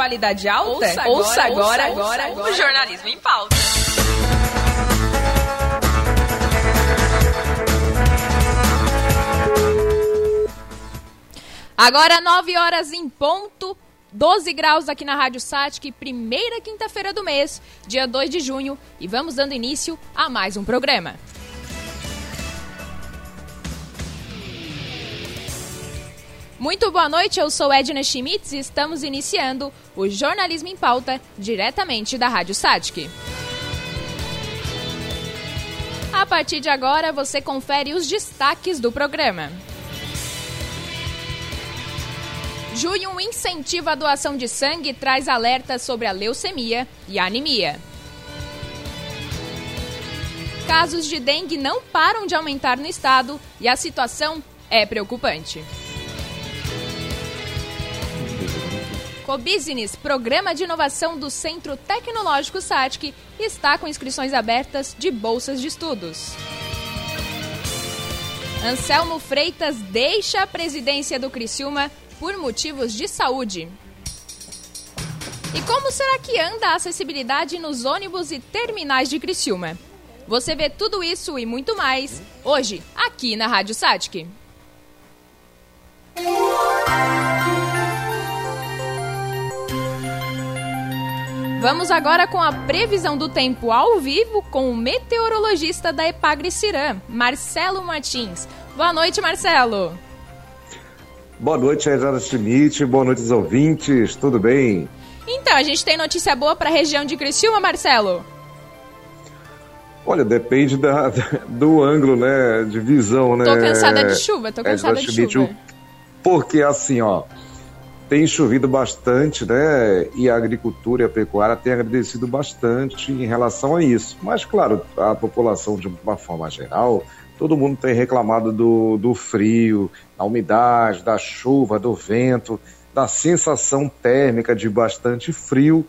qualidade alta? Ouça agora, ouça agora, agora, agora, o jornalismo em pauta. Agora 9 horas em ponto. 12 graus aqui na Rádio Satic, primeira quinta-feira do mês, dia 2 de junho, e vamos dando início a mais um programa. Muito boa noite, eu sou Edna Schmitz e estamos iniciando o Jornalismo em Pauta, diretamente da Rádio Satic. A partir de agora, você confere os destaques do programa. Junho incentiva a doação de sangue e traz alertas sobre a leucemia e a anemia. Casos de dengue não param de aumentar no estado e a situação é preocupante. Cobusiness, programa de inovação do Centro Tecnológico SATIC, está com inscrições abertas de bolsas de estudos. Anselmo Freitas deixa a presidência do Criciúma por motivos de saúde. E como será que anda a acessibilidade nos ônibus e terminais de Criciúma? Você vê tudo isso e muito mais hoje aqui na Rádio Satic. Vamos agora com a previsão do tempo ao vivo com o meteorologista da Epagre Cirã, Marcelo Martins. Boa noite, Marcelo. Boa noite, Aizara Schmidt. Boa noite, os ouvintes. Tudo bem? Então, a gente tem notícia boa para a região de Criciúma, Marcelo? Olha, depende da, do ângulo, né, de visão, né? Tô cansada de chuva, tô cansada de chuva. Porque assim, ó, tem chovido bastante, né? E a agricultura e a pecuária têm agradecido bastante em relação a isso. Mas, claro, a população, de uma forma geral, todo mundo tem reclamado do, do frio, da umidade, da chuva, do vento, da sensação térmica de bastante frio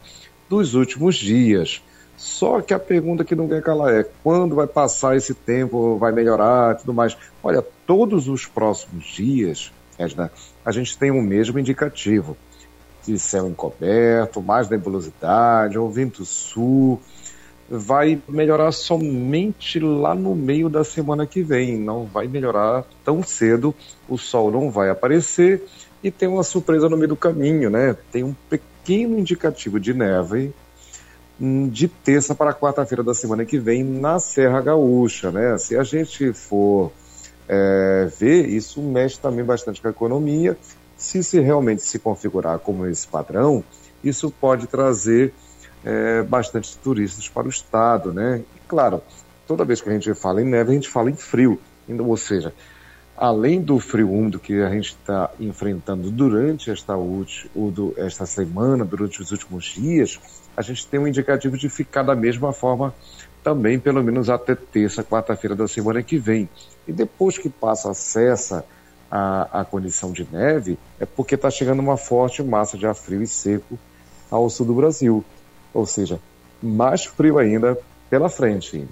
dos últimos dias. Só que a pergunta que não quer calar é quando vai passar esse tempo, vai melhorar tudo mais. Olha, todos os próximos dias, Edna, a gente tem o mesmo indicativo de céu encoberto, mais nebulosidade, ou vento sul. Vai melhorar somente lá no meio da semana que vem, não vai melhorar tão cedo, o sol não vai aparecer e tem uma surpresa no meio do caminho, né? Tem um pequeno indicativo de neve hum, de terça para quarta-feira da semana que vem na Serra Gaúcha, né? Se a gente for é, ver, isso mexe também bastante com a economia. Se se realmente se configurar como esse padrão, isso pode trazer é, bastante turistas para o estado, né? E, claro, toda vez que a gente fala em neve, a gente fala em frio, ou seja, além do frio úmido que a gente está enfrentando durante esta, última, esta semana, durante os últimos dias, a gente tem um indicativo de ficar da mesma forma também, pelo menos até terça, quarta-feira da semana que vem. E depois que passa, cessa a, a condição de neve, é porque está chegando uma forte massa de ar frio e seco ao sul do Brasil. Ou seja, mais frio ainda pela frente.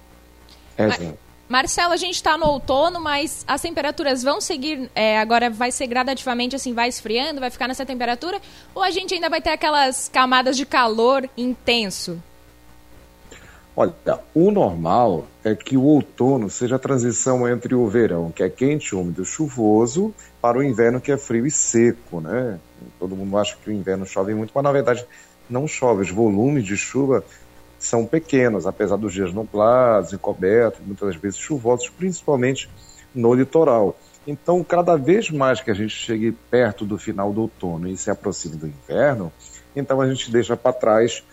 É, Marcelo, a gente está no outono, mas as temperaturas vão seguir, é, agora vai ser gradativamente assim, vai esfriando, vai ficar nessa temperatura? Ou a gente ainda vai ter aquelas camadas de calor intenso? Olha, o normal é que o outono seja a transição entre o verão, que é quente, úmido, chuvoso, para o inverno, que é frio e seco, né? Todo mundo acha que o inverno chove muito, mas na verdade não chove. Os volumes de chuva são pequenos, apesar dos dias nublados, encobertos, muitas vezes chuvosos, principalmente no litoral. Então, cada vez mais que a gente chegue perto do final do outono e se aproxime do inverno, então a gente deixa para trás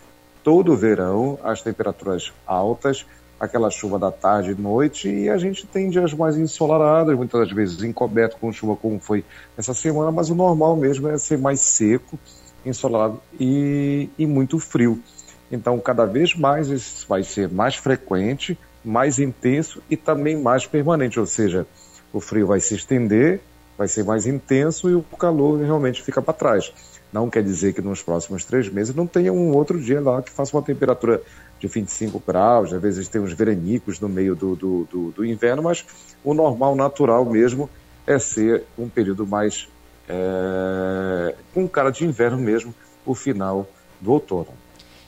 todo o verão, as temperaturas altas, aquela chuva da tarde e noite, e a gente tem dias mais ensolarados, muitas vezes encoberto com chuva, como foi essa semana, mas o normal mesmo é ser mais seco, ensolarado e, e muito frio. Então, cada vez mais isso vai ser mais frequente, mais intenso e também mais permanente, ou seja, o frio vai se estender, vai ser mais intenso e o calor realmente fica para trás. Não quer dizer que nos próximos três meses não tenha um outro dia lá que faça uma temperatura de 25 graus, às vezes tem uns veranicos no meio do, do, do, do inverno, mas o normal, natural mesmo, é ser um período mais é, com cara de inverno mesmo, o final do outono.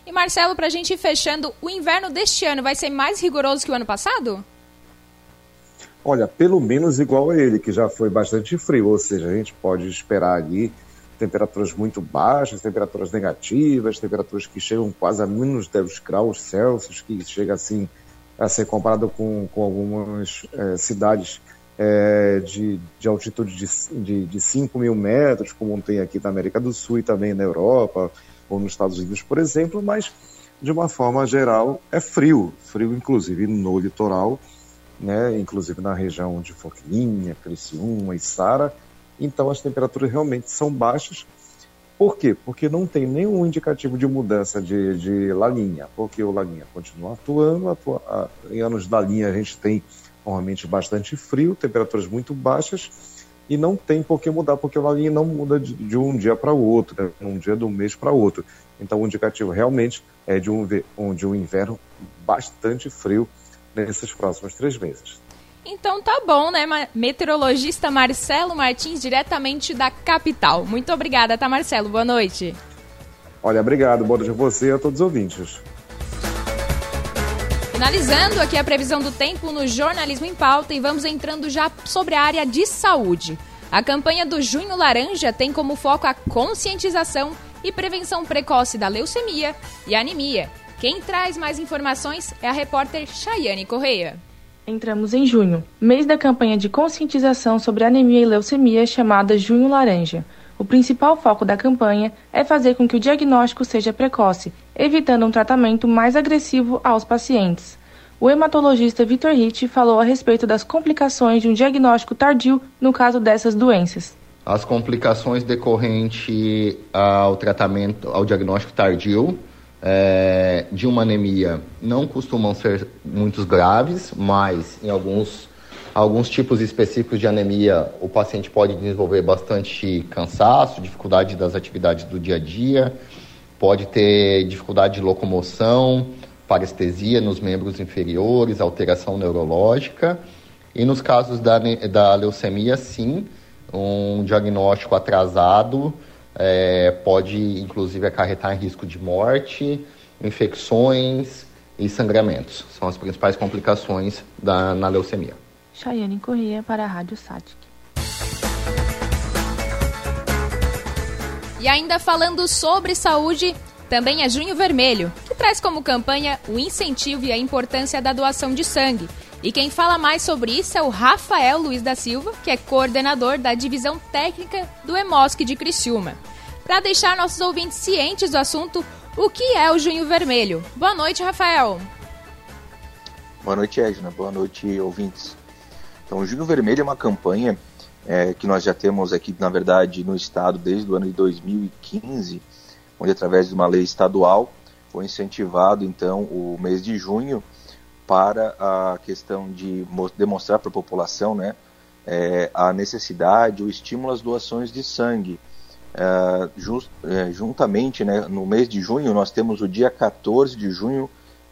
E Marcelo, para a gente ir fechando, o inverno deste ano vai ser mais rigoroso que o ano passado? Olha, pelo menos igual a ele, que já foi bastante frio, ou seja, a gente pode esperar ali temperaturas muito baixas, temperaturas negativas, temperaturas que chegam quase a menos 10 graus Celsius, que chega assim a ser comparado com, com algumas é, cidades é, de, de altitude de, de, de 5 mil metros, como tem aqui na América do Sul e também na Europa ou nos Estados Unidos, por exemplo, mas de uma forma geral é frio, frio inclusive no litoral, né, inclusive na região de Forquilinha, Criciúma e Sara, então as temperaturas realmente são baixas. Por quê? Porque não tem nenhum indicativo de mudança de, de laninha, porque o laninha continua atuando, atua, em anos da linha a gente tem normalmente bastante frio, temperaturas muito baixas, e não tem por que mudar, porque o laninha não muda de, de um dia para o outro, né? um dia do mês para outro. Então o indicativo realmente é de um, de um inverno bastante frio nesses próximos três meses. Então tá bom, né? Meteorologista Marcelo Martins, diretamente da capital. Muito obrigada, tá, Marcelo? Boa noite. Olha, obrigado. Boa noite a você e a todos os ouvintes. Finalizando aqui a previsão do tempo no Jornalismo em Pauta e vamos entrando já sobre a área de saúde. A campanha do Junho Laranja tem como foco a conscientização e prevenção precoce da leucemia e anemia. Quem traz mais informações é a repórter Chayane Correia. Entramos em junho, mês da campanha de conscientização sobre anemia e leucemia chamada Junho Laranja. O principal foco da campanha é fazer com que o diagnóstico seja precoce, evitando um tratamento mais agressivo aos pacientes. O hematologista Vitor Ritt falou a respeito das complicações de um diagnóstico tardio no caso dessas doenças. As complicações decorrentes ao tratamento, ao diagnóstico tardio, é, de uma anemia não costumam ser muito graves, mas em alguns, alguns tipos específicos de anemia o paciente pode desenvolver bastante cansaço, dificuldade das atividades do dia a dia, pode ter dificuldade de locomoção, parestesia nos membros inferiores, alteração neurológica. E nos casos da, da leucemia, sim, um diagnóstico atrasado é, pode inclusive acarretar risco de morte, infecções e sangramentos. São as principais complicações da, na leucemia. Chayane Corrêa para a Rádio Satic. E ainda falando sobre saúde, também é Junho Vermelho, que traz como campanha o incentivo e a importância da doação de sangue. E quem fala mais sobre isso é o Rafael Luiz da Silva, que é coordenador da divisão técnica do EMOSC de Criciúma para deixar nossos ouvintes cientes do assunto, o que é o Junho Vermelho. Boa noite, Rafael. Boa noite, Edna. Boa noite, ouvintes. Então, o Junho Vermelho é uma campanha é, que nós já temos aqui, na verdade, no estado desde o ano de 2015, onde, através de uma lei estadual, foi incentivado, então, o mês de junho para a questão de demonstrar para a população né, é, a necessidade, o estímulo às doações de sangue é, just, é, juntamente, né, no mês de junho, nós temos o dia 14 de junho,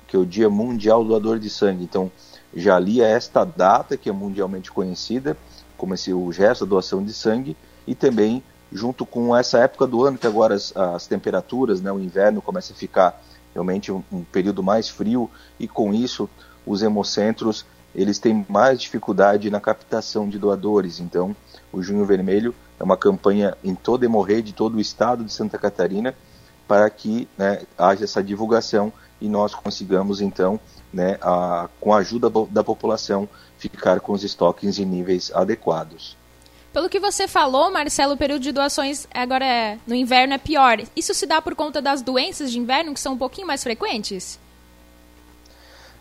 que é o Dia Mundial Doador de Sangue. Então, já ali é esta data, que é mundialmente conhecida, como esse, o gesto da doação de sangue, e também junto com essa época do ano, que agora as, as temperaturas, né, o inverno começa a ficar realmente um, um período mais frio, e com isso os hemocentros eles têm mais dificuldade na captação de doadores. Então, o Junho Vermelho é uma campanha em toda Hemorrede, todo o estado de Santa Catarina, para que né, haja essa divulgação e nós consigamos, então, né, a, com a ajuda da população, ficar com os estoques em níveis adequados. Pelo que você falou, Marcelo, o período de doações agora é, no inverno é pior. Isso se dá por conta das doenças de inverno que são um pouquinho mais frequentes?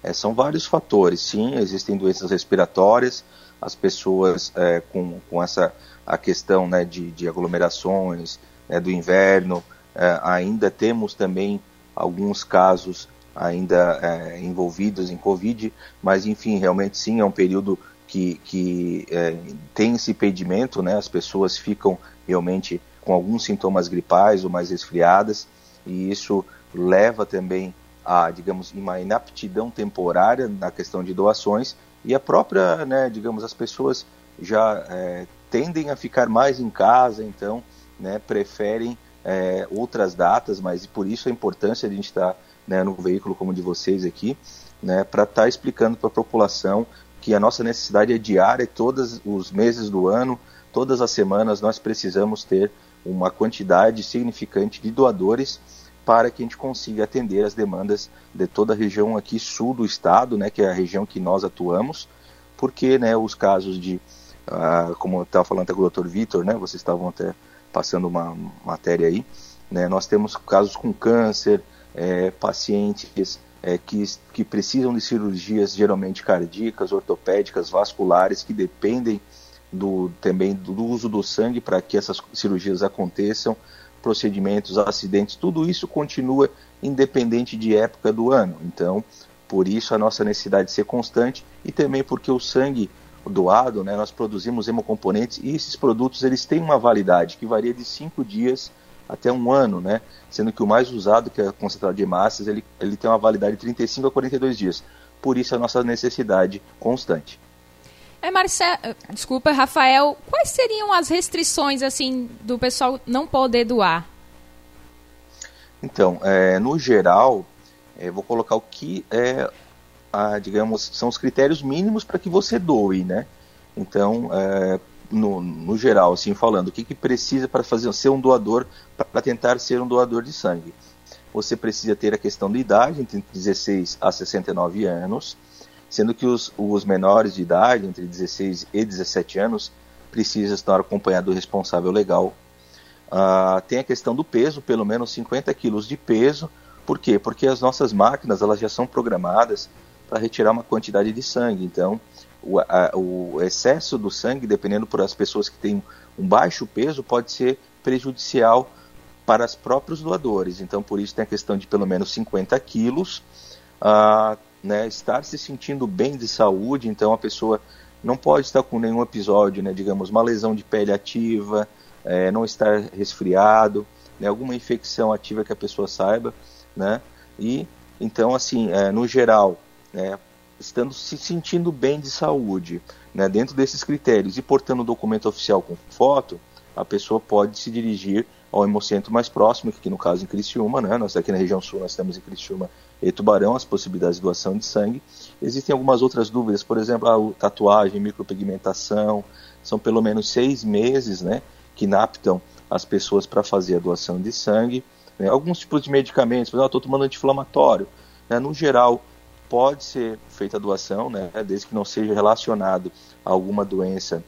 É, são vários fatores, sim. Existem doenças respiratórias, as pessoas é, com, com essa a questão né, de, de aglomerações né, do inverno. É, ainda temos também alguns casos ainda é, envolvidos em Covid, mas enfim, realmente sim, é um período que, que é, tem esse impedimento, né, as pessoas ficam realmente com alguns sintomas gripais ou mais resfriadas, e isso leva também a, digamos, uma inaptidão temporária na questão de doações, e a própria, né, digamos, as pessoas já é, tendem a ficar mais em casa, então né, preferem é, outras datas, mas por isso a importância de a gente estar tá, né, no veículo como o de vocês aqui, né, para estar tá explicando para a população que a nossa necessidade é diária, todos os meses do ano, todas as semanas nós precisamos ter uma quantidade significante de doadores para que a gente consiga atender as demandas de toda a região aqui sul do estado, né, que é a região que nós atuamos, porque né, os casos de, ah, como eu estava falando até com o Dr. Vitor, né, vocês estavam até passando uma matéria aí, né, nós temos casos com câncer, é, pacientes é, que, que precisam de cirurgias geralmente cardíacas, ortopédicas, vasculares, que dependem do, também do uso do sangue para que essas cirurgias aconteçam, procedimentos, acidentes, tudo isso continua independente de época do ano. Então, por isso a nossa necessidade de ser constante e também porque o sangue doado, né, nós produzimos hemocomponentes e esses produtos eles têm uma validade que varia de cinco dias até um ano, né? Sendo que o mais usado, que é concentrado de hemácias, ele, ele tem uma validade de 35 a 42 dias. Por isso a nossa necessidade constante. É, Marcelo, desculpa, Rafael, quais seriam as restrições assim do pessoal não poder doar? Então, é, no geral, é, vou colocar o que é, a, digamos, são os critérios mínimos para que você doe, né? Então, é, no, no, geral, assim falando, o que, que precisa para fazer ser um doador, para tentar ser um doador de sangue? Você precisa ter a questão de idade, entre 16 a 69 anos, sendo que os, os menores de idade, entre 16 e 17 anos, precisam estar acompanhados do responsável legal. Uh, tem a questão do peso, pelo menos 50 quilos de peso. Por quê? Porque as nossas máquinas elas já são programadas para retirar uma quantidade de sangue. Então, o, a, o excesso do sangue, dependendo por as pessoas que têm um baixo peso, pode ser prejudicial para os próprios doadores. Então, por isso tem a questão de pelo menos 50 quilos. Uh, né, estar se sentindo bem de saúde, então a pessoa não pode estar com nenhum episódio, né, digamos, uma lesão de pele ativa, é, não estar resfriado, né, alguma infecção ativa que a pessoa saiba, né, e então assim, é, no geral, né, estando se sentindo bem de saúde, né, dentro desses critérios e portando o documento oficial com foto, a pessoa pode se dirigir ao hemocentro mais próximo, que no caso em Criciúma, né, nós aqui na região sul nós temos em Criciúma Tubarão as possibilidades de doação de sangue. Existem algumas outras dúvidas, por exemplo, a tatuagem, micropigmentação, são pelo menos seis meses né, que inaptam as pessoas para fazer a doação de sangue. Né. Alguns tipos de medicamentos, por exemplo, estou tomando anti-inflamatório. Né, no geral, pode ser feita a doação, né, desde que não seja relacionado a alguma doença,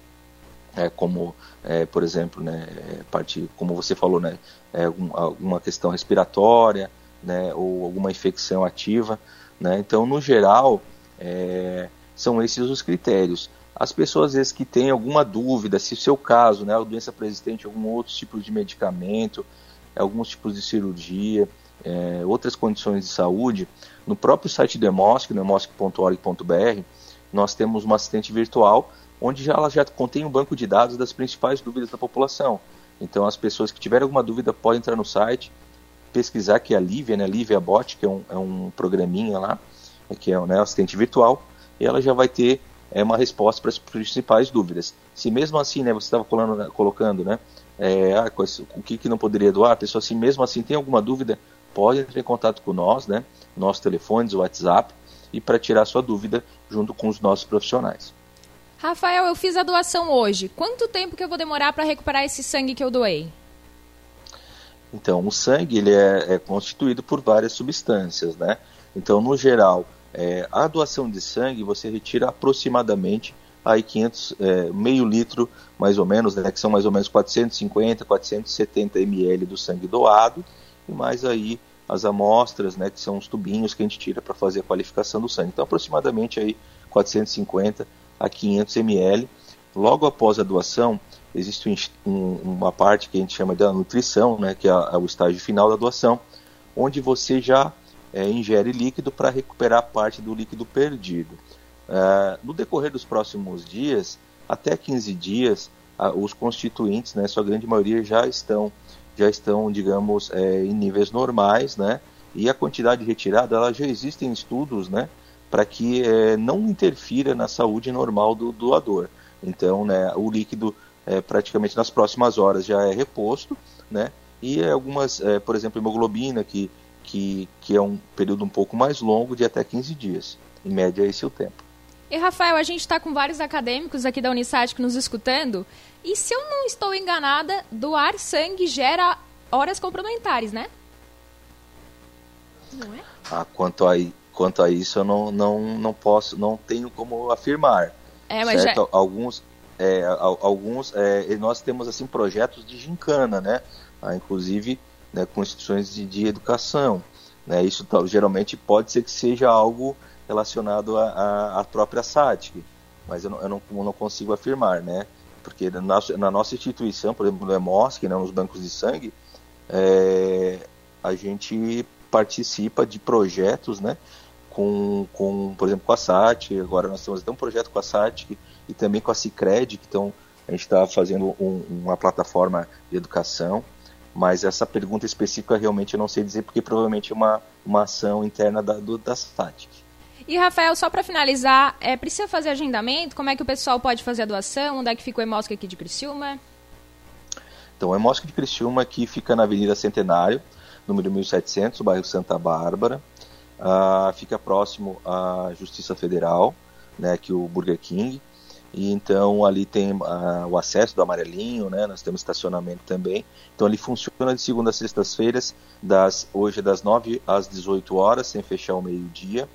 é, como, é, por exemplo, né, é, parte, como você falou, né, é, alguma questão respiratória, né, ou alguma infecção ativa. Né? Então, no geral, é, são esses os critérios. As pessoas, às vezes, que têm alguma dúvida, se o seu caso, né, a doença presistente, algum outro tipo de medicamento, alguns tipos de cirurgia, é, outras condições de saúde, no próprio site do EMOSC, no emosc.org.br, nós temos uma assistente virtual, onde já, ela já contém um banco de dados das principais dúvidas da população. Então, as pessoas que tiverem alguma dúvida podem entrar no site, pesquisar que é a Lívia, né, Lívia Bot, que é um, é um programinha lá, que é né, assistente virtual, e ela já vai ter é, uma resposta para as principais dúvidas. Se mesmo assim, né, você estava colocando, colocando né, é, ah, o que, que não poderia doar, a pessoa assim, mesmo assim tem alguma dúvida, pode entrar em contato com nós, né, nossos telefones, WhatsApp, e para tirar sua dúvida junto com os nossos profissionais. Rafael, eu fiz a doação hoje. Quanto tempo que eu vou demorar para recuperar esse sangue que eu doei? Então, o sangue ele é, é constituído por várias substâncias, né? Então, no geral, é, a doação de sangue você retira aproximadamente aí 500, é, meio litro mais ou menos, né, que são mais ou menos 450, 470 ml do sangue doado, e mais aí as amostras, né, que são os tubinhos que a gente tira para fazer a qualificação do sangue. Então, aproximadamente aí 450 a 500 ml. Logo após a doação, existe um, uma parte que a gente chama de nutrição, né, que é, é o estágio final da doação, onde você já é, ingere líquido para recuperar parte do líquido perdido. É, no decorrer dos próximos dias, até 15 dias, a, os constituintes, né, sua grande maioria já estão, já estão, digamos, é, em níveis normais, né, e a quantidade retirada, ela já existem estudos, né, para que é, não interfira na saúde normal do doador. Então, né, o líquido é, praticamente nas próximas horas já é reposto, né? e algumas, é, por exemplo, hemoglobina, que, que, que é um período um pouco mais longo, de até 15 dias. Em média, esse é o tempo. E Rafael, a gente está com vários acadêmicos aqui da Unisat nos escutando. E se eu não estou enganada, doar sangue gera horas complementares, né? Não é? Ah, quanto a, quanto a isso eu não, não, não posso, não tenho como afirmar. É, mas certo? Já... Alguns, é, alguns é, nós temos assim projetos de gincana, né? Ah, inclusive né, com instituições de, de educação. Né? Isso geralmente pode ser que seja algo relacionado à própria SATIC, mas eu não, eu não, eu não consigo afirmar, né? Porque na, na, nossa instituição, por exemplo, no EMOSC, né, nos bancos de sangue, é, a gente participa de projetos, né? Com, com, por exemplo, com a SAT, agora nós temos até um projeto com a SAT e também com a Cicred, que estão, a gente está fazendo um, uma plataforma de educação, mas essa pergunta específica realmente eu não sei dizer, porque provavelmente é uma, uma ação interna da, do, da SAT. E, Rafael, só para finalizar, é, precisa fazer agendamento? Como é que o pessoal pode fazer a doação? Onde é que fica o Emosca aqui de Criciúma? Então, o Emosca de Criciúma aqui fica na Avenida Centenário, número 1700, bairro Santa Bárbara. Uh, fica próximo à Justiça Federal, né, que o Burger King. E então ali tem uh, o acesso do amarelinho, né? Nós temos estacionamento também. Então ele funciona de segunda a sextas-feiras, das hoje das 9 às 18 horas, sem fechar o meio-dia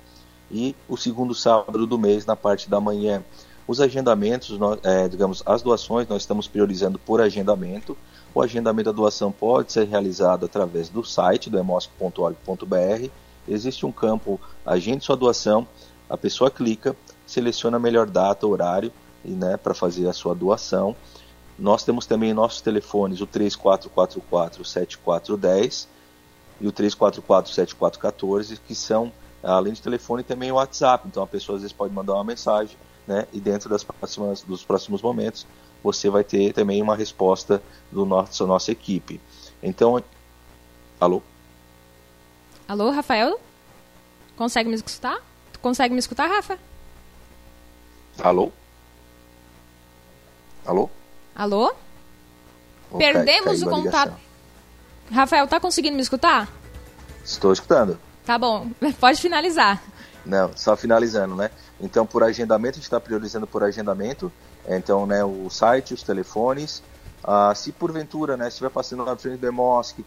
e o segundo sábado do mês na parte da manhã. Os agendamentos, nós, é, digamos, as doações nós estamos priorizando por agendamento. O agendamento da doação pode ser realizado através do site do emosc.org.br. Existe um campo Agende sua doação, a pessoa clica, seleciona a melhor data, horário né, para fazer a sua doação. Nós temos também nossos telefones, o 3444 7410 e o 3444 7414, que são além de telefone, também o WhatsApp. Então a pessoa às vezes pode mandar uma mensagem, né? E dentro das próximas, dos próximos momentos você vai ter também uma resposta do nosso nossa equipe. Então, alô? Alô, Rafael? Consegue me escutar? Tu consegue me escutar, Rafa? Alô? Alô? Alô? Perdemos o contato. Rafael, tá conseguindo me escutar? Estou escutando. Tá bom, pode finalizar. Não, só finalizando, né? Então, por agendamento, a gente está priorizando por agendamento. Então, né, o site, os telefones. Ah, se porventura, né, estiver passando na frente do Emosc,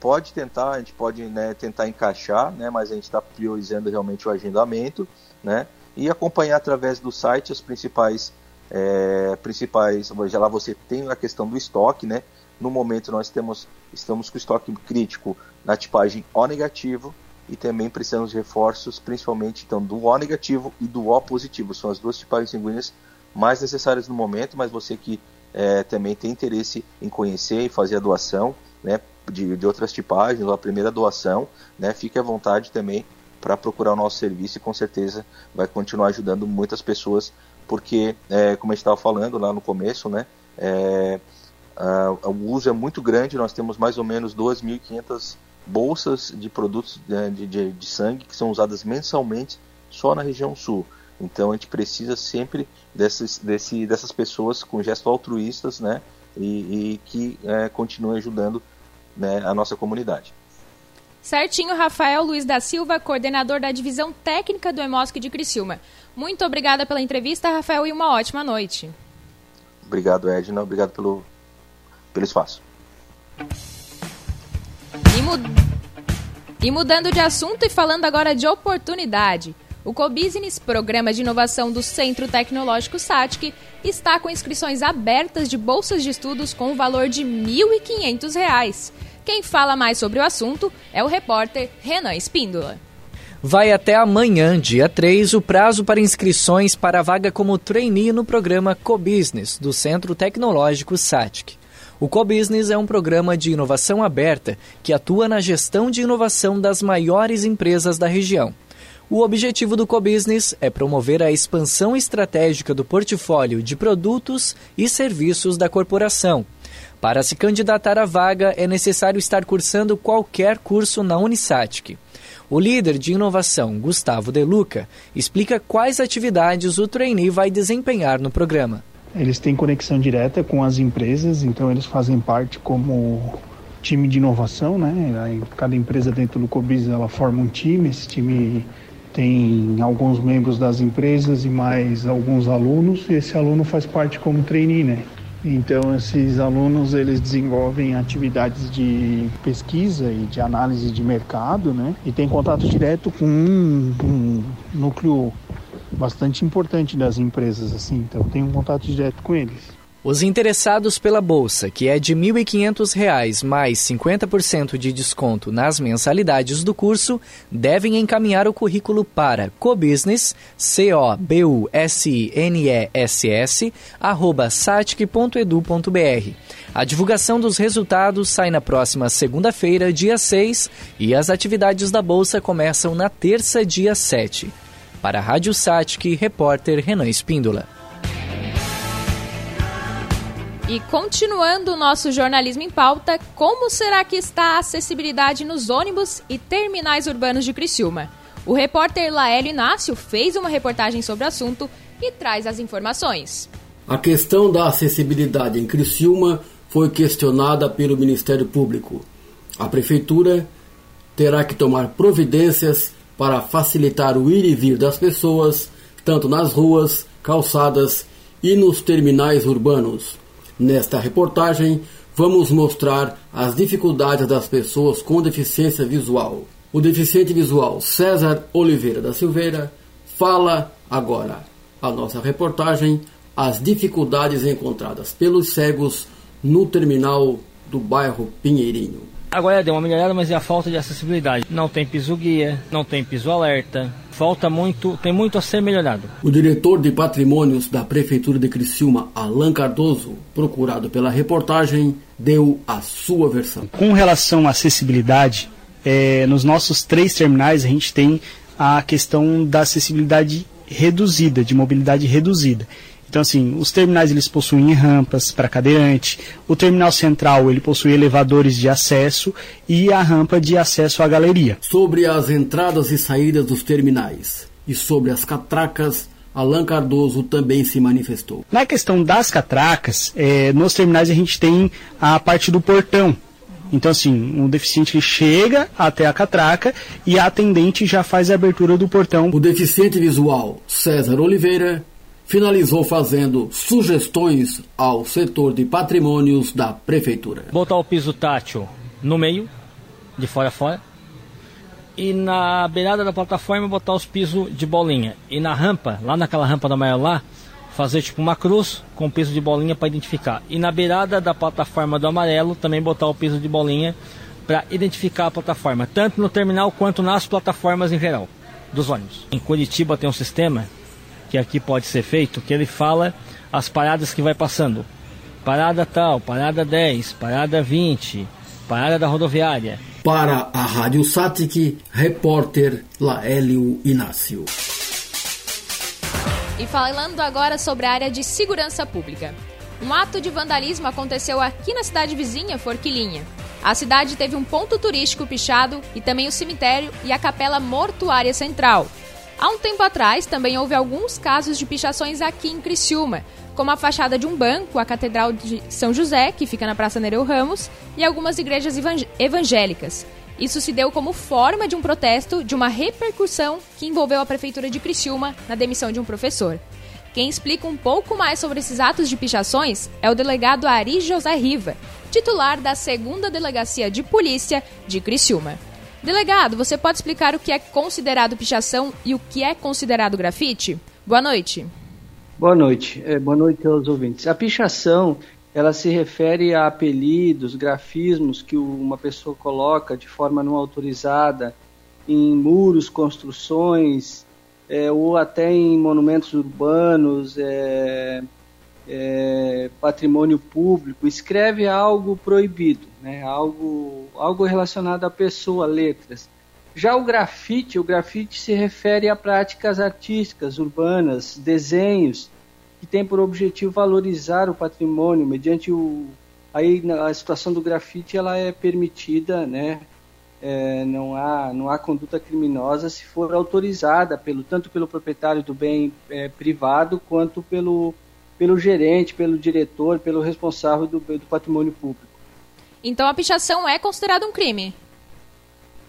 pode tentar, a gente pode né, tentar encaixar, né, mas a gente está priorizando realmente o agendamento, né? E acompanhar através do site as principais, é, principais. Já lá você tem a questão do estoque, né? No momento nós temos, estamos com estoque crítico na tipagem O negativo, e também precisamos de reforços, principalmente então, do O negativo e do O positivo. São as duas tipagens sanguíneas mais necessárias no momento, mas você que é, também tem interesse em conhecer e fazer a doação né, de, de outras tipagens, ou a primeira doação, né, fique à vontade também para procurar o nosso serviço e com certeza vai continuar ajudando muitas pessoas, porque, é, como a gente estava falando lá no começo, né, é, o uso é muito grande, nós temos mais ou menos 2.500 bolsas de produtos né, de, de, de, sangue que são usadas mensalmente só na região sul. Então a gente precisa sempre dessas, desse, dessas pessoas com gestos altruístas né, e, e que é, continuem ajudando né, a nossa comunidade. Certinho, Rafael Luiz da Silva, coordenador da divisão técnica do EMOSC de Criciúma. Muito obrigada pela entrevista, Rafael, e uma ótima noite. Obrigado, Edna. Obrigado pelo, pelo espaço. E, e mudando de assunto e falando agora de oportunidade. O Cobusiness, programa de inovação do Centro Tecnológico SATIC, está com inscrições abertas de bolsas de estudos com o valor de R$ 1.500. Quem fala mais sobre o assunto é o repórter Renan Espíndola. Vai até amanhã, dia 3, o prazo para inscrições para a vaga como trainee no programa Cobusiness do Centro Tecnológico SATIC. O CoBusiness é um programa de inovação aberta que atua na gestão de inovação das maiores empresas da região. O objetivo do CoBusiness é promover a expansão estratégica do portfólio de produtos e serviços da corporação. Para se candidatar à vaga, é necessário estar cursando qualquer curso na Unisatic. O líder de inovação, Gustavo Deluca, explica quais atividades o trainee vai desempenhar no programa. Eles têm conexão direta com as empresas, então eles fazem parte como time de inovação, né? Cada empresa dentro do Cobis ela forma um time, esse time tem alguns membros das empresas e mais alguns alunos, e esse aluno faz parte como trainee, né? Então esses alunos eles desenvolvem atividades de pesquisa e de análise de mercado, né? E tem contato direto com um, um núcleo bastante importante das empresas, assim. Então tem um contato direto com eles. Os interessados pela bolsa, que é de R$ 1.500 mais 50% de desconto nas mensalidades do curso, devem encaminhar o currículo para cobusiness, c o b u s n e s s satic.edu.br. A divulgação dos resultados sai na próxima segunda-feira, dia 6, e as atividades da bolsa começam na terça, dia 7. Para a Rádio Satic, repórter Renan Espíndola. E continuando o nosso jornalismo em pauta, como será que está a acessibilidade nos ônibus e terminais urbanos de Criciúma? O repórter Laélio Inácio fez uma reportagem sobre o assunto e traz as informações. A questão da acessibilidade em Criciúma foi questionada pelo Ministério Público. A Prefeitura terá que tomar providências para facilitar o ir e vir das pessoas, tanto nas ruas, calçadas e nos terminais urbanos Nesta reportagem, vamos mostrar as dificuldades das pessoas com deficiência visual. O deficiente visual César Oliveira da Silveira fala agora. A nossa reportagem, as dificuldades encontradas pelos cegos no terminal do bairro Pinheirinho. Agora deu uma melhorada, mas é a falta de acessibilidade. Não tem piso guia, não tem piso alerta, falta muito, tem muito a ser melhorado. O diretor de patrimônios da Prefeitura de Criciúma, Alan Cardoso, procurado pela reportagem, deu a sua versão. Com relação à acessibilidade, é, nos nossos três terminais a gente tem a questão da acessibilidade reduzida, de mobilidade reduzida. Então, assim, os terminais eles possuem rampas para cadeirante, o terminal central ele possui elevadores de acesso e a rampa de acesso à galeria. Sobre as entradas e saídas dos terminais e sobre as catracas, Alan Cardoso também se manifestou. Na questão das catracas, é, nos terminais a gente tem a parte do portão. Então, assim, o deficiente chega até a catraca e a atendente já faz a abertura do portão. O deficiente visual César Oliveira finalizou fazendo sugestões ao setor de patrimônios da prefeitura. Botar o piso tátil no meio, de fora a fora, e na beirada da plataforma botar os pisos de bolinha. E na rampa, lá naquela rampa da maior lá, fazer tipo uma cruz com piso de bolinha para identificar. E na beirada da plataforma do amarelo também botar o piso de bolinha para identificar a plataforma, tanto no terminal quanto nas plataformas em geral dos ônibus. Em Curitiba tem um sistema que aqui pode ser feito, que ele fala as paradas que vai passando. Parada tal, parada 10, parada 20, parada da rodoviária. Para a Rádio Satic, repórter Laélio Inácio. E falando agora sobre a área de segurança pública. Um ato de vandalismo aconteceu aqui na cidade vizinha, Forquilinha. A cidade teve um ponto turístico pichado e também o cemitério e a capela mortuária central. Há um tempo atrás, também houve alguns casos de pichações aqui em Criciúma, como a fachada de um banco, a Catedral de São José, que fica na Praça Nereu Ramos, e algumas igrejas evangélicas. Isso se deu como forma de um protesto de uma repercussão que envolveu a Prefeitura de Criciúma na demissão de um professor. Quem explica um pouco mais sobre esses atos de pichações é o delegado Ari José Riva, titular da 2 Delegacia de Polícia de Criciúma. Delegado, você pode explicar o que é considerado pichação e o que é considerado grafite? Boa noite. Boa noite. É, boa noite aos ouvintes. A pichação, ela se refere a apelidos, grafismos que uma pessoa coloca de forma não autorizada em muros, construções, é, ou até em monumentos urbanos, é, é, patrimônio público, escreve algo proibido, né? algo, algo relacionado à pessoa, letras. Já o grafite, o grafite se refere a práticas artísticas, urbanas, desenhos, que tem por objetivo valorizar o patrimônio mediante o aí a situação do grafite ela é permitida, né? É, não há não há conduta criminosa se for autorizada pelo tanto pelo proprietário do bem é, privado quanto pelo pelo gerente, pelo diretor, pelo responsável do, do patrimônio público. Então a pichação é considerada um crime?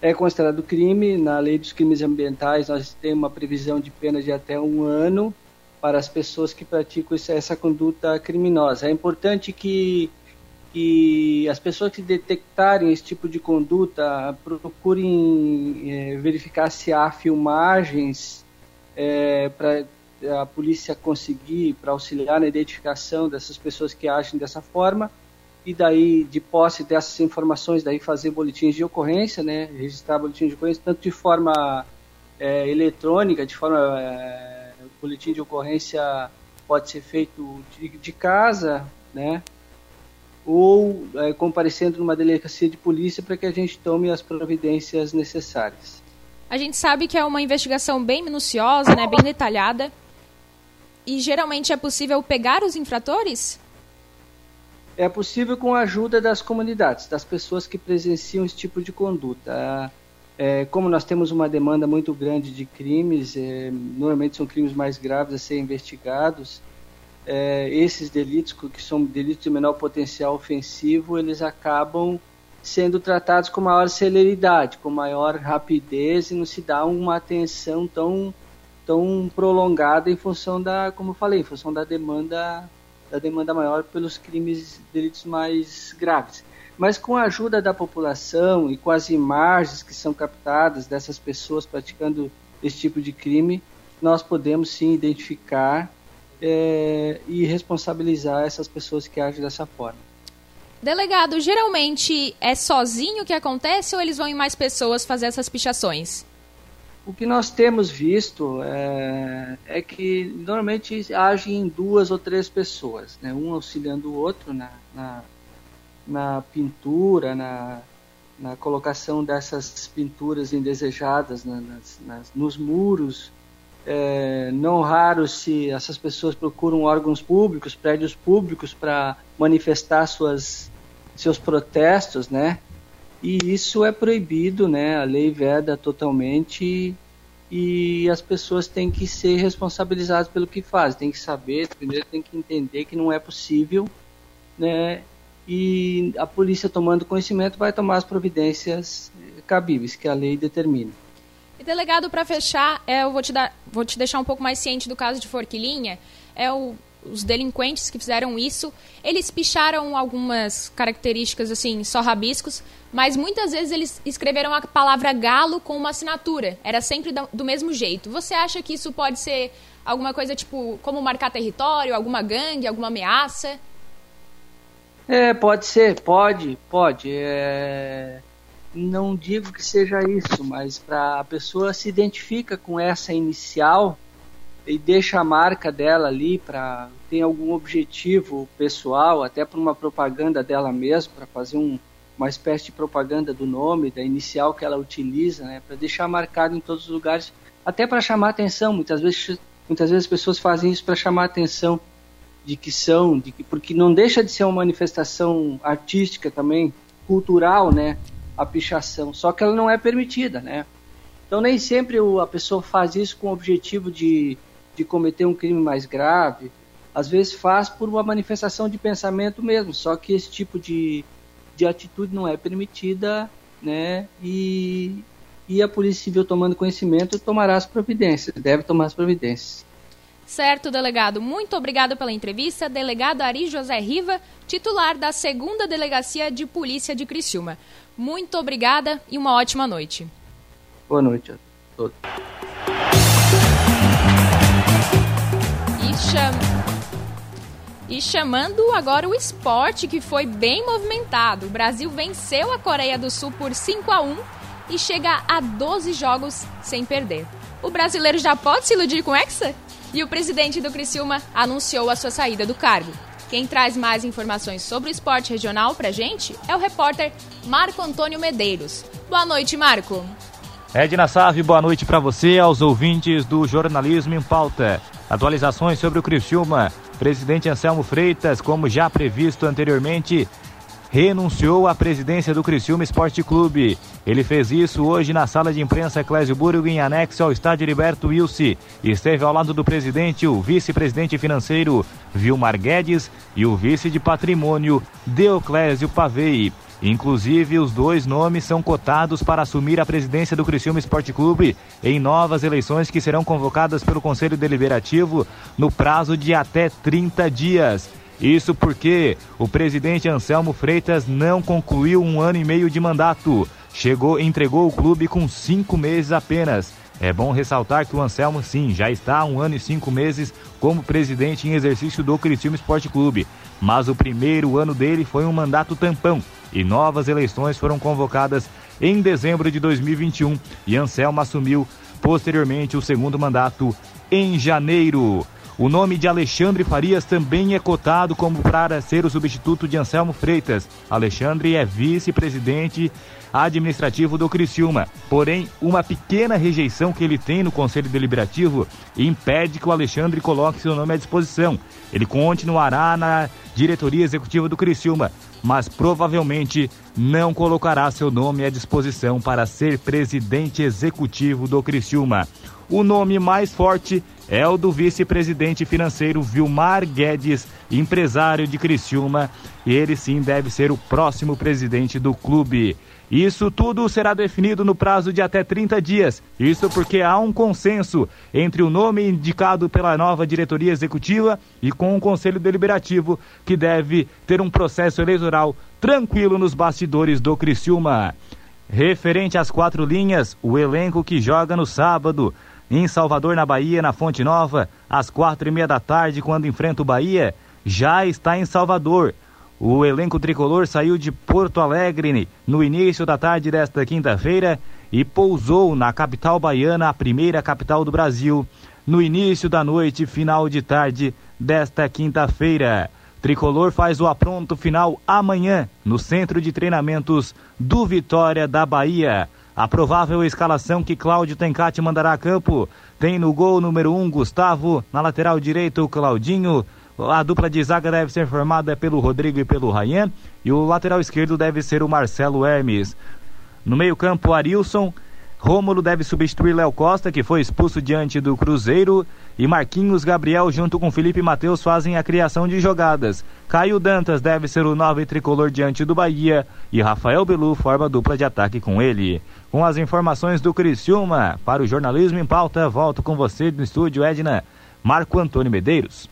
É considerado crime. Na lei dos crimes ambientais, nós temos uma previsão de pena de até um ano para as pessoas que praticam essa conduta criminosa. É importante que, que as pessoas que detectarem esse tipo de conduta procurem é, verificar se há filmagens é, para a polícia conseguir, para auxiliar na identificação dessas pessoas que agem dessa forma e daí de posse dessas informações daí fazer boletins de ocorrência, né, registrar boletins de ocorrência tanto de forma é, eletrônica, de forma é, boletim de ocorrência pode ser feito de, de casa, né, ou é, comparecendo numa delegacia de polícia para que a gente tome as providências necessárias. A gente sabe que é uma investigação bem minuciosa, né, bem detalhada. E geralmente é possível pegar os infratores? É possível com a ajuda das comunidades, das pessoas que presenciam esse tipo de conduta. É, como nós temos uma demanda muito grande de crimes, é, normalmente são crimes mais graves a serem investigados, é, esses delitos, que são delitos de menor potencial ofensivo, eles acabam sendo tratados com maior celeridade, com maior rapidez e não se dá uma atenção tão, tão prolongada em função da, como eu falei, em função da demanda da demanda maior pelos crimes, delitos mais graves. Mas com a ajuda da população e com as imagens que são captadas dessas pessoas praticando esse tipo de crime, nós podemos sim identificar é, e responsabilizar essas pessoas que agem dessa forma. Delegado, geralmente é sozinho que acontece ou eles vão em mais pessoas fazer essas pichações? O que nós temos visto é, é, que normalmente agem duas ou três pessoas, né? um auxiliando o outro na, na, na pintura, na, na, colocação dessas pinturas indesejadas nas, nas, nos muros. É, não raro se essas pessoas procuram órgãos públicos, prédios públicos para manifestar suas, seus protestos, né? E isso é proibido, né? A lei veda totalmente e as pessoas têm que ser responsabilizadas pelo que fazem, tem que saber, primeiro tem que entender que não é possível, né? E a polícia tomando conhecimento vai tomar as providências cabíveis que a lei determina. E delegado, para fechar, é, eu vou te, dar, vou te deixar um pouco mais ciente do caso de Forquilinha. É o os delinquentes que fizeram isso, eles picharam algumas características assim, só rabiscos, mas muitas vezes eles escreveram a palavra galo com uma assinatura. Era sempre do mesmo jeito. Você acha que isso pode ser alguma coisa tipo como marcar território, alguma gangue, alguma ameaça? É, pode ser, pode, pode. É... Não digo que seja isso, mas para a pessoa se identifica com essa inicial, e deixa a marca dela ali para ter algum objetivo pessoal, até para uma propaganda dela mesma, para fazer um, uma espécie de propaganda do nome, da inicial que ela utiliza, né, para deixar marcado em todos os lugares, até para chamar atenção. Muitas vezes, muitas vezes as pessoas fazem isso para chamar atenção de que são, de que, porque não deixa de ser uma manifestação artística também, cultural, né, a pichação, só que ela não é permitida, né. Então nem sempre a pessoa faz isso com o objetivo de de cometer um crime mais grave, às vezes faz por uma manifestação de pensamento mesmo, só que esse tipo de, de atitude não é permitida, né? E, e a Polícia Civil tomando conhecimento tomará as providências, deve tomar as providências. Certo, delegado. Muito obrigado pela entrevista. Delegado Ari José Riva, titular da segunda Delegacia de Polícia de Criciúma. Muito obrigada e uma ótima noite. Boa noite a todos. Cham... E chamando agora o esporte, que foi bem movimentado. O Brasil venceu a Coreia do Sul por 5 a 1 e chega a 12 jogos sem perder. O brasileiro já pode se iludir com Hexa? E o presidente do Criciúma anunciou a sua saída do cargo. Quem traz mais informações sobre o esporte regional pra gente é o repórter Marco Antônio Medeiros. Boa noite, Marco. Edna Save, boa noite para você, aos ouvintes do Jornalismo em Pauta. Atualizações sobre o Criciúma. Presidente Anselmo Freitas, como já previsto anteriormente, renunciou à presidência do Criciúma Esporte Clube. Ele fez isso hoje na sala de imprensa Clésio Burgo, em anexo ao estádio Liberto Wilson. Esteve ao lado do presidente o vice-presidente financeiro Vilmar Guedes e o vice de patrimônio Deoclésio Pavei. Inclusive, os dois nomes são cotados para assumir a presidência do Criciúma Esporte Clube em novas eleições que serão convocadas pelo Conselho Deliberativo no prazo de até 30 dias. Isso porque o presidente Anselmo Freitas não concluiu um ano e meio de mandato. Chegou, entregou o clube com cinco meses apenas. É bom ressaltar que o Anselmo, sim, já está há um ano e cinco meses como presidente em exercício do Criciúma Esporte Clube. Mas o primeiro ano dele foi um mandato tampão e novas eleições foram convocadas em dezembro de 2021 e Anselmo assumiu posteriormente o segundo mandato em janeiro. O nome de Alexandre Farias também é cotado como para ser o substituto de Anselmo Freitas. Alexandre é vice-presidente administrativo do Criciúma. Porém, uma pequena rejeição que ele tem no Conselho Deliberativo impede que o Alexandre coloque seu nome à disposição. Ele continuará na diretoria executiva do Criciúma, mas provavelmente não colocará seu nome à disposição para ser presidente executivo do Criciúma. O nome mais forte é o do vice-presidente financeiro Vilmar Guedes, empresário de Criciúma, e ele sim deve ser o próximo presidente do clube. Isso tudo será definido no prazo de até 30 dias. Isso porque há um consenso entre o nome indicado pela nova diretoria executiva e com o Conselho Deliberativo, que deve ter um processo eleitoral tranquilo nos bastidores do Criciúma. Referente às quatro linhas, o elenco que joga no sábado em Salvador, na Bahia, na Fonte Nova, às quatro e meia da tarde, quando enfrenta o Bahia, já está em Salvador. O elenco tricolor saiu de Porto Alegre no início da tarde desta quinta-feira e pousou na capital baiana, a primeira capital do Brasil, no início da noite, final de tarde desta quinta-feira. Tricolor faz o apronto final amanhã no centro de treinamentos do Vitória da Bahia. A provável escalação que Cláudio Tencati mandará a campo tem no gol número 1 um, Gustavo, na lateral direita o Claudinho. A dupla de zaga deve ser formada pelo Rodrigo e pelo Rayan. E o lateral esquerdo deve ser o Marcelo Hermes. No meio-campo, Arilson. Rômulo deve substituir Léo Costa, que foi expulso diante do Cruzeiro. E Marquinhos Gabriel, junto com Felipe Matheus, fazem a criação de jogadas. Caio Dantas deve ser o nove tricolor diante do Bahia. E Rafael Belu forma dupla de ataque com ele. Com as informações do Criciúma, para o Jornalismo em Pauta, volto com você no estúdio, Edna. Marco Antônio Medeiros.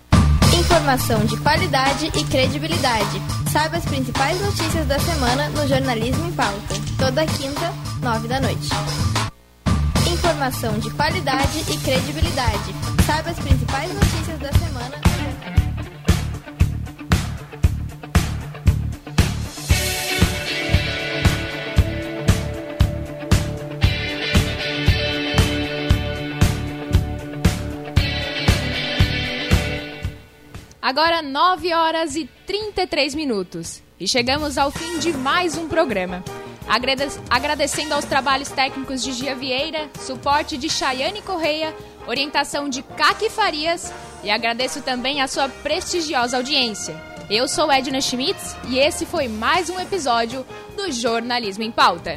Informação de qualidade e credibilidade. Saiba as principais notícias da semana no Jornalismo em Pauta. Toda quinta, nove da noite. Informação de qualidade e credibilidade. Saiba as principais notícias da semana. Agora 9 horas e 33 minutos. E chegamos ao fim de mais um programa. Agradecendo aos trabalhos técnicos de Gia Vieira, suporte de Chayane Correia, orientação de Kaki Farias e agradeço também a sua prestigiosa audiência. Eu sou Edna Schmitz e esse foi mais um episódio do Jornalismo em Pauta.